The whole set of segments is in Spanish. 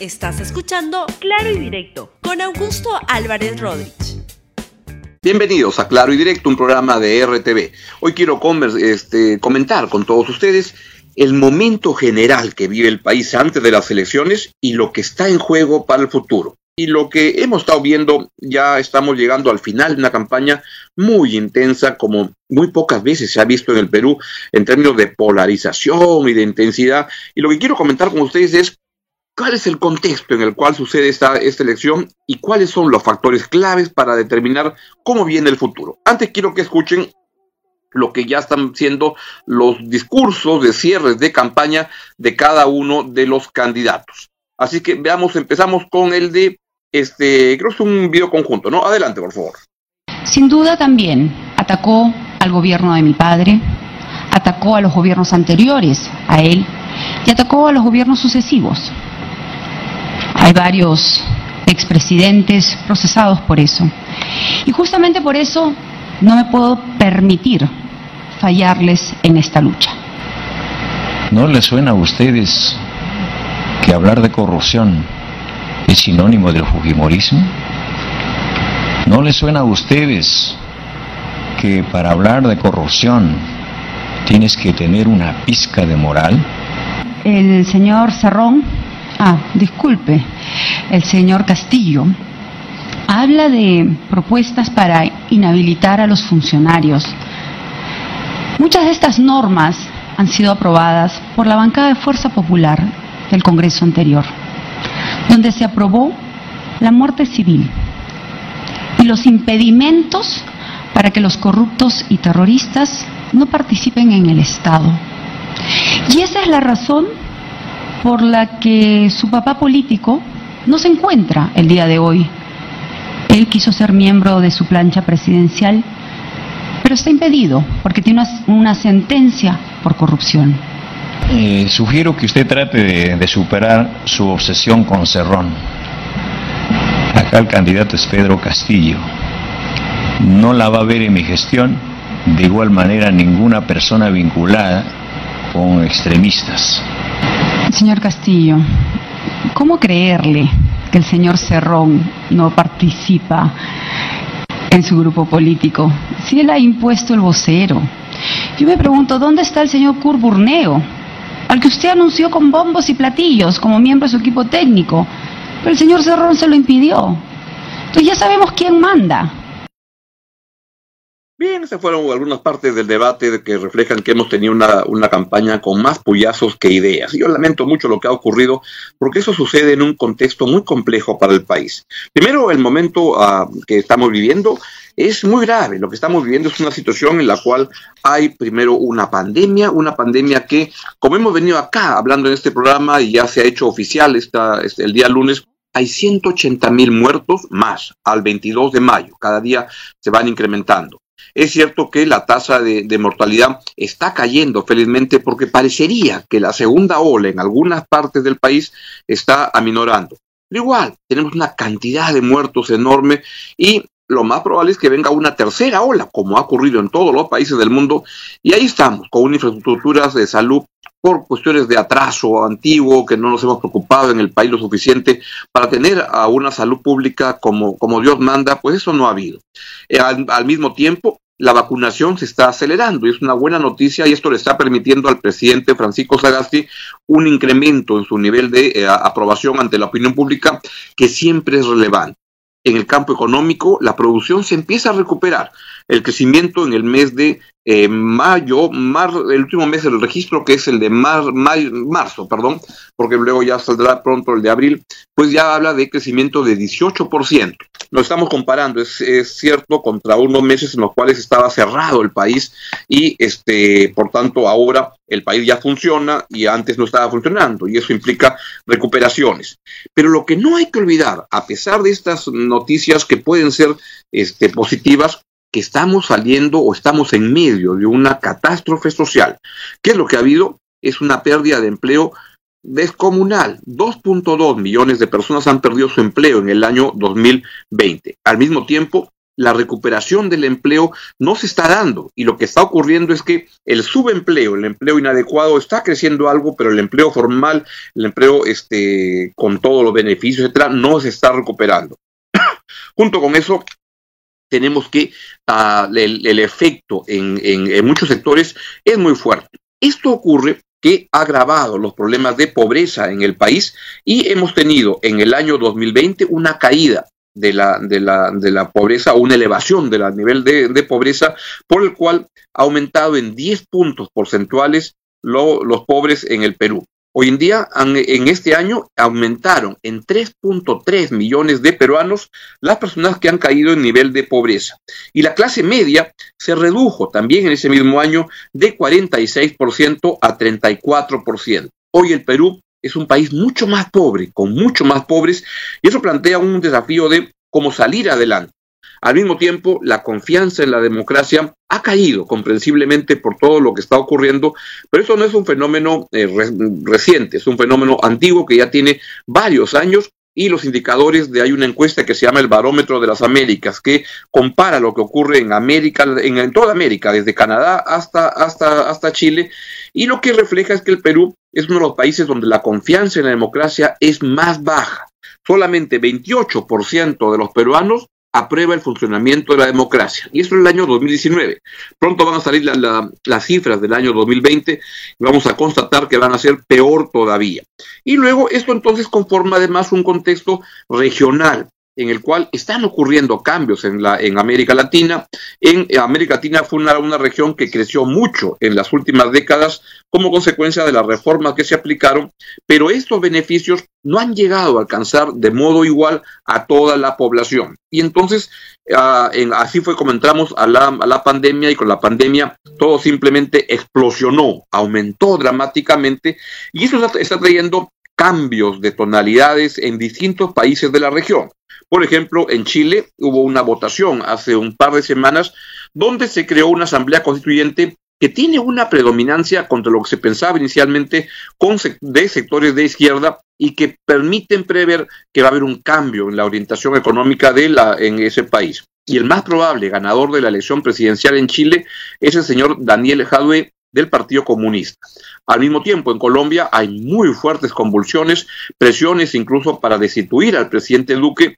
Estás escuchando Claro y Directo con Augusto Álvarez Rodríguez. Bienvenidos a Claro y Directo, un programa de RTV. Hoy quiero este, comentar con todos ustedes el momento general que vive el país antes de las elecciones y lo que está en juego para el futuro. Y lo que hemos estado viendo, ya estamos llegando al final de una campaña muy intensa, como muy pocas veces se ha visto en el Perú en términos de polarización y de intensidad. Y lo que quiero comentar con ustedes es cuál es el contexto en el cual sucede esta, elección y cuáles son los factores claves para determinar cómo viene el futuro. Antes quiero que escuchen lo que ya están siendo los discursos de cierres de campaña de cada uno de los candidatos. Así que veamos, empezamos con el de este, creo que es un video conjunto, ¿no? Adelante, por favor. Sin duda también atacó al gobierno de mi padre, atacó a los gobiernos anteriores a él y atacó a los gobiernos sucesivos. Hay varios expresidentes procesados por eso. Y justamente por eso no me puedo permitir fallarles en esta lucha. ¿No les suena a ustedes que hablar de corrupción es sinónimo del fujimorismo? ¿No les suena a ustedes que para hablar de corrupción tienes que tener una pizca de moral? El señor Cerrón, ah, disculpe, el señor Castillo, habla de propuestas para inhabilitar a los funcionarios. Muchas de estas normas han sido aprobadas por la bancada de Fuerza Popular del Congreso anterior donde se aprobó la muerte civil y los impedimentos para que los corruptos y terroristas no participen en el Estado. Y esa es la razón por la que su papá político no se encuentra el día de hoy. Él quiso ser miembro de su plancha presidencial, pero está impedido porque tiene una, sentencia por corrupción. Eh, sugiero que usted trate de, superar su obsesión con Cerrón. Acá el candidato es Pedro Castillo. No la va a ver en mi gestión, de igual manera ninguna persona vinculada con extremistas. Señor Castillo, ¿cómo creerle que el señor Cerrón no participa en su grupo político si él ha impuesto el vocero? Yo me pregunto, ¿dónde está el señor Curburneo? al que usted anunció con bombos y platillos como miembro de su equipo técnico. Pero el señor Cerrón se lo impidió. Entonces ya sabemos quién manda. Bien, esas fueron algunas partes del debate que reflejan que hemos tenido una, una, campaña con más puyazos que ideas. Yo lamento mucho lo que ha ocurrido porque eso sucede en un contexto muy complejo para el país. Primero, el momento ah, que estamos viviendo es muy grave. Lo que estamos viviendo es una situación en la cual hay primero una pandemia, una pandemia que, como hemos venido acá hablando en este programa y ya se ha hecho oficial esta, este, el día lunes, hay 180 mil muertos más al 22 de mayo. Cada día se van incrementando. Es cierto que la tasa de, mortalidad está cayendo felizmente porque parecería que la segunda ola en algunas partes del país está aminorando. Pero igual, tenemos una cantidad de muertos enorme y lo más probable es que venga una tercera ola, como ha ocurrido en todos los países del mundo, y ahí estamos, con una infraestructuras de salud por cuestiones de atraso antiguo, que no nos hemos preocupado en el país lo suficiente para tener a una salud pública como, como Dios manda, pues eso no ha habido. Eh, al, mismo tiempo, la vacunación se está acelerando y es una buena noticia y esto le está permitiendo al presidente Francisco Sagasti un incremento en su nivel de eh, aprobación ante la opinión pública que siempre es relevante en el campo económico, la producción se empieza a recuperar. El crecimiento en el mes de eh, mayo, el último mes del registro, que es el de marzo, perdón, porque luego ya saldrá pronto el de abril, pues ya habla de crecimiento de 18%. Lo estamos comparando, es, es, cierto, contra unos meses en los cuales estaba cerrado el país y, este, por tanto, ahora el país ya funciona y antes no estaba funcionando y eso implica recuperaciones. Pero lo que no hay que olvidar, a pesar de estas noticias que pueden ser este, positivas, que estamos saliendo o estamos en medio de una catástrofe social. ¿Qué es lo que ha habido? Es una pérdida de empleo descomunal. 2.2 millones de personas han perdido su empleo en el año 2020. Al mismo tiempo, la recuperación del empleo no se está dando y lo que está ocurriendo es que el subempleo, el empleo inadecuado está creciendo algo, pero el empleo formal, el empleo este con todos los beneficios, etcétera, no se está recuperando. Junto con eso, tenemos que uh, el, efecto en, en, muchos sectores es muy fuerte. Esto ocurre que ha agravado los problemas de pobreza en el país y hemos tenido en el año 2020 una caída de la, de la, de la pobreza una elevación del nivel de, pobreza por el cual ha aumentado en 10 puntos porcentuales lo, los pobres en el Perú. Hoy en día, en este año, aumentaron en 3.3 millones de peruanos las personas que han caído en nivel de pobreza. Y la clase media se redujo también en ese mismo año de 46% a 34%. Hoy el Perú es un país mucho más pobre, con mucho más pobres, y eso plantea un desafío de cómo salir adelante. Al mismo tiempo, la confianza en la democracia ha caído comprensiblemente por todo lo que está ocurriendo, pero eso no es un fenómeno eh, re reciente, es un fenómeno antiguo que ya tiene varios años y los indicadores de hay una encuesta que se llama el Barómetro de las Américas que compara lo que ocurre en América, en, en toda América, desde Canadá hasta, hasta, hasta Chile, y lo que refleja es que el Perú es uno de los países donde la confianza en la democracia es más baja. Solamente 28% de los peruanos aprueba el funcionamiento de la democracia. Y eso es el año 2019. Pronto van a salir la, la, las cifras del año 2020 y vamos a constatar que van a ser peor todavía. Y luego esto entonces conforma además un contexto regional en el cual están ocurriendo cambios en, la, en América Latina. En, en América Latina fue una, una, región que creció mucho en las últimas décadas como consecuencia de las reformas que se aplicaron, pero estos beneficios no han llegado a alcanzar de modo igual a toda la población. Y entonces, uh, en, así fue como entramos a la, a la pandemia y con la pandemia todo simplemente explosionó, aumentó dramáticamente y eso está, está trayendo cambios de tonalidades en distintos países de la región. Por ejemplo, en Chile hubo una votación hace un par de semanas donde se creó una asamblea constituyente que tiene una predominancia contra lo que se pensaba inicialmente de sectores de izquierda y que permiten prever que va a haber un cambio en la orientación económica de la, en ese país. Y el más probable ganador de la elección presidencial en Chile es el señor Daniel Jadue del Partido Comunista. Al mismo tiempo, en Colombia hay muy fuertes convulsiones, presiones incluso para destituir al presidente Duque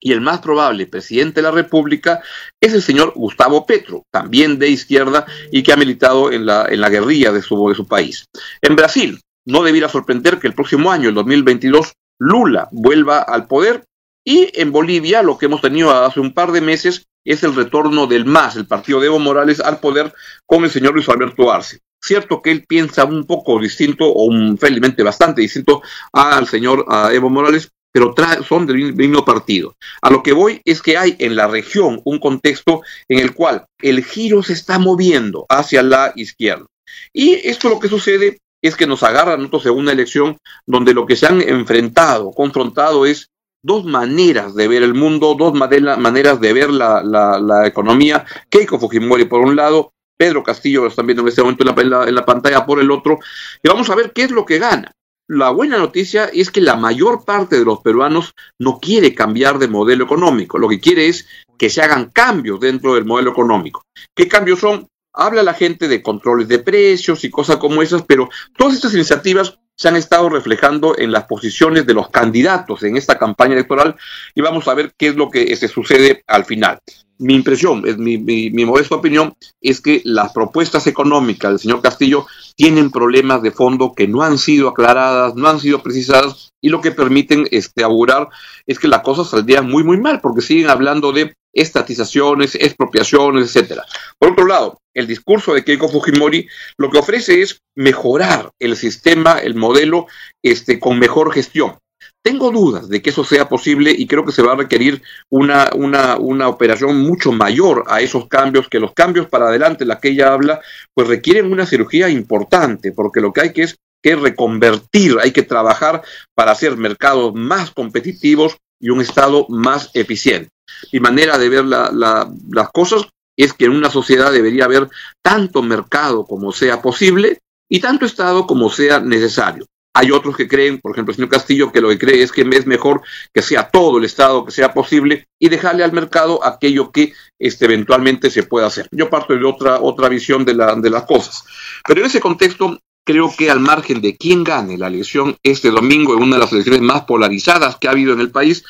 y el más probable presidente de la República es el señor Gustavo Petro, también de izquierda y que ha militado en la, en la guerrilla de su, de su país. En Brasil, no debiera sorprender que el próximo año, el 2022, Lula vuelva al poder y en Bolivia, lo que hemos tenido hace un par de meses es el retorno del MAS, el partido de Evo Morales, al poder con el señor Luis Alberto Arce. Cierto que él piensa un poco distinto, o un, felizmente bastante distinto al señor Evo Morales, pero son del mismo partido. A lo que voy es que hay en la región un contexto en el cual el giro se está moviendo hacia la izquierda. Y esto lo que sucede es que nos agarra nosotros en una elección donde lo que se han enfrentado, confrontado es dos maneras de ver el mundo, dos maneras de ver la, la, economía. Keiko Fujimori por un lado, Pedro Castillo lo están viendo en este momento en la, en la pantalla por el otro, y vamos a ver qué es lo que gana la buena noticia es que la mayor parte de los peruanos no quiere cambiar de modelo económico, lo que quiere es que se hagan cambios dentro del modelo económico. ¿Qué cambios son? Habla la gente de controles de precios y cosas como esas, pero todas estas iniciativas se han estado reflejando en las posiciones de los candidatos en esta campaña electoral y vamos a ver qué es lo que se sucede al final. Mi impresión, es mi, mi, mi modesta opinión, es que las propuestas económicas del señor Castillo tienen problemas de fondo que no han sido aclaradas, no han sido precisadas y lo que permiten este, augurar es que la cosa saldría muy, muy mal porque siguen hablando de estatizaciones, expropiaciones, etcétera. Por otro lado, el discurso de Keiko Fujimori lo que ofrece es mejorar el sistema, el modelo, este, con mejor gestión. Tengo dudas de que eso sea posible y creo que se va a requerir una, una, una operación mucho mayor a esos cambios, que los cambios para adelante, la que ella habla, pues requieren una cirugía importante, porque lo que hay que es que reconvertir, hay que trabajar para hacer mercados más competitivos y un Estado más eficiente. Mi manera de ver la, la, las cosas es que en una sociedad debería haber tanto mercado como sea posible y tanto Estado como sea necesario. Hay otros que creen, por ejemplo, el señor Castillo, que lo que cree es que es mejor que sea todo el Estado que sea posible y dejarle al mercado aquello que este, eventualmente se pueda hacer. Yo parto de otra, otra visión de, la, de las cosas. Pero en ese contexto, creo que al margen de quién gane la elección este domingo en una de las elecciones más polarizadas que ha habido en el país,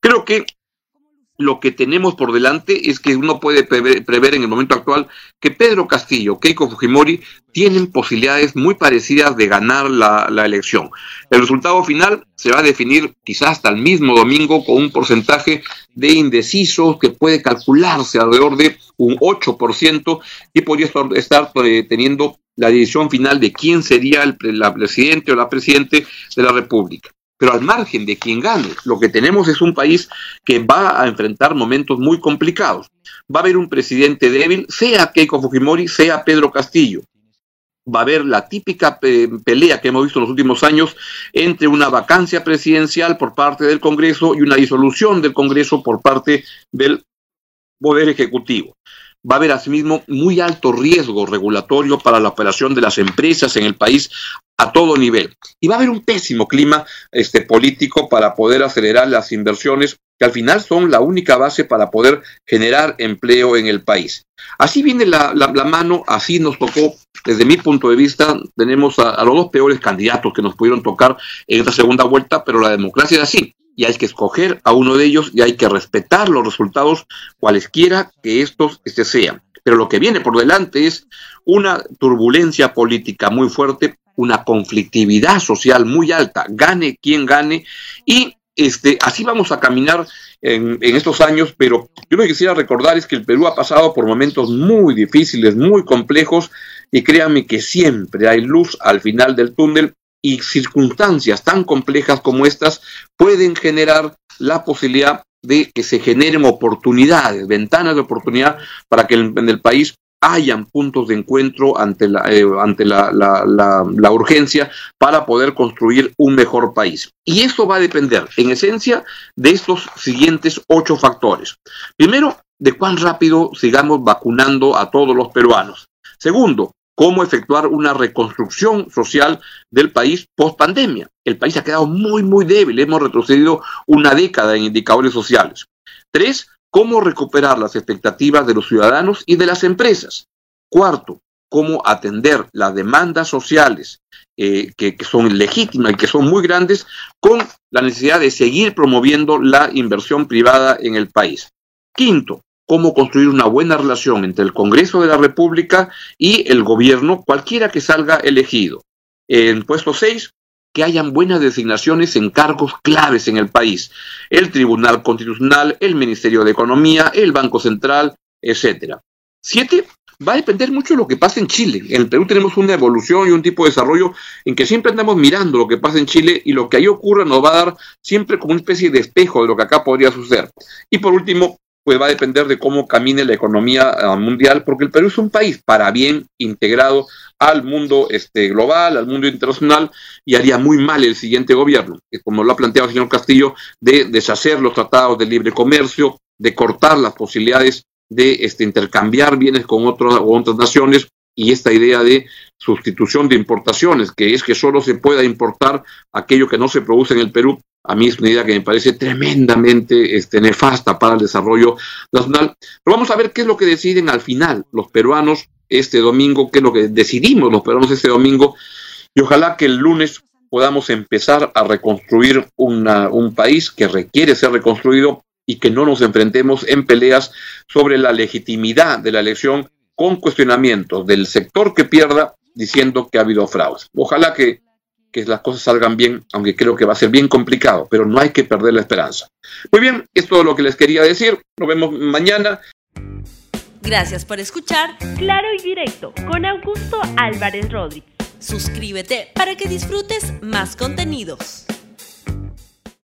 creo que lo que tenemos por delante es que uno puede prever, en el momento actual que Pedro Castillo, Keiko Fujimori tienen posibilidades muy parecidas de ganar la, la, elección. El resultado final se va a definir quizás hasta el mismo domingo con un porcentaje de indecisos que puede calcularse alrededor de un 8% y podría estar eh, teniendo la decisión final de quién sería el la presidente o la presidente de la República. Pero al margen de quien gane, lo que tenemos es un país que va a enfrentar momentos muy complicados. Va a haber un presidente débil, sea Keiko Fujimori, sea Pedro Castillo. Va a haber la típica pelea que hemos visto en los últimos años entre una vacancia presidencial por parte del Congreso y una disolución del Congreso por parte del Poder Ejecutivo va a haber asimismo muy alto riesgo regulatorio para la operación de las empresas en el país a todo nivel. Y va a haber un pésimo clima este, político para poder acelerar las inversiones que al final son la única base para poder generar empleo en el país. Así viene la, mano, así nos tocó, desde mi punto de vista, tenemos a, a, los dos peores candidatos que nos pudieron tocar en esta segunda vuelta, pero la democracia es así, y hay que escoger a uno de ellos y hay que respetar los resultados cualesquiera que estos este, sean. Pero lo que viene por delante es una turbulencia política muy fuerte una conflictividad social muy alta, gane quien gane, y este, así vamos a caminar en, en, estos años, pero yo lo que quisiera recordar es que el Perú ha pasado por momentos muy difíciles, muy complejos, y créanme que siempre hay luz al final del túnel y circunstancias tan complejas como estas pueden generar la posibilidad de que se generen oportunidades, ventanas de oportunidad para que en el país hayan puntos de encuentro ante la, eh, ante la, la, urgencia para poder construir un mejor país. Y eso va a depender, en esencia, de estos siguientes ocho factores. Primero, de cuán rápido sigamos vacunando a todos los peruanos. Segundo, cómo efectuar una reconstrucción social del país post pandemia. El país ha quedado muy, muy débil. Hemos retrocedido una década en indicadores sociales. Tres, cómo recuperar las expectativas de los ciudadanos y de las empresas. Cuarto, cómo atender las demandas sociales eh, que, que, son legítimas y que son muy grandes con la necesidad de seguir promoviendo la inversión privada en el país. Quinto, cómo construir una buena relación entre el Congreso de la República y el gobierno, cualquiera que salga elegido. En puesto seis, que hayan buenas designaciones en cargos claves en el país. El Tribunal Constitucional, el Ministerio de Economía, el Banco Central, etcétera. Siete, va a depender mucho de lo que pasa en Chile. En el Perú tenemos una evolución y un tipo de desarrollo en que siempre andamos mirando lo que pasa en Chile y lo que ahí ocurra nos va a dar siempre como una especie de espejo de lo que acá podría suceder. Y por último, pues va a depender de cómo camine la economía ah, mundial, porque el Perú es un país para bien integrado al mundo este, global, al mundo internacional, y haría muy mal el siguiente gobierno, como lo ha planteado el señor Castillo, de deshacer los tratados de libre comercio, de cortar las posibilidades de este, intercambiar bienes con otras, otras naciones, y esta idea de sustitución de importaciones, que es que solo se pueda importar aquello que no se produce en el Perú, a mí es una idea que me parece tremendamente este, nefasta para el desarrollo nacional. Pero vamos a ver qué es lo que deciden al final los peruanos este domingo, qué es lo que decidimos los peruanos este domingo, y ojalá que el lunes podamos empezar a reconstruir un país que requiere ser reconstruido y que no nos enfrentemos en peleas sobre la legitimidad de la elección con cuestionamientos del sector que pierda diciendo que ha habido fraudes. Ojalá que que las cosas salgan bien, aunque creo que va a ser bien complicado, pero no hay que perder la esperanza. Muy bien, es todo lo que les quería decir. Nos vemos mañana. Gracias por escuchar Claro y Directo con Augusto Álvarez Rodríguez. Suscríbete para que disfrutes más contenidos.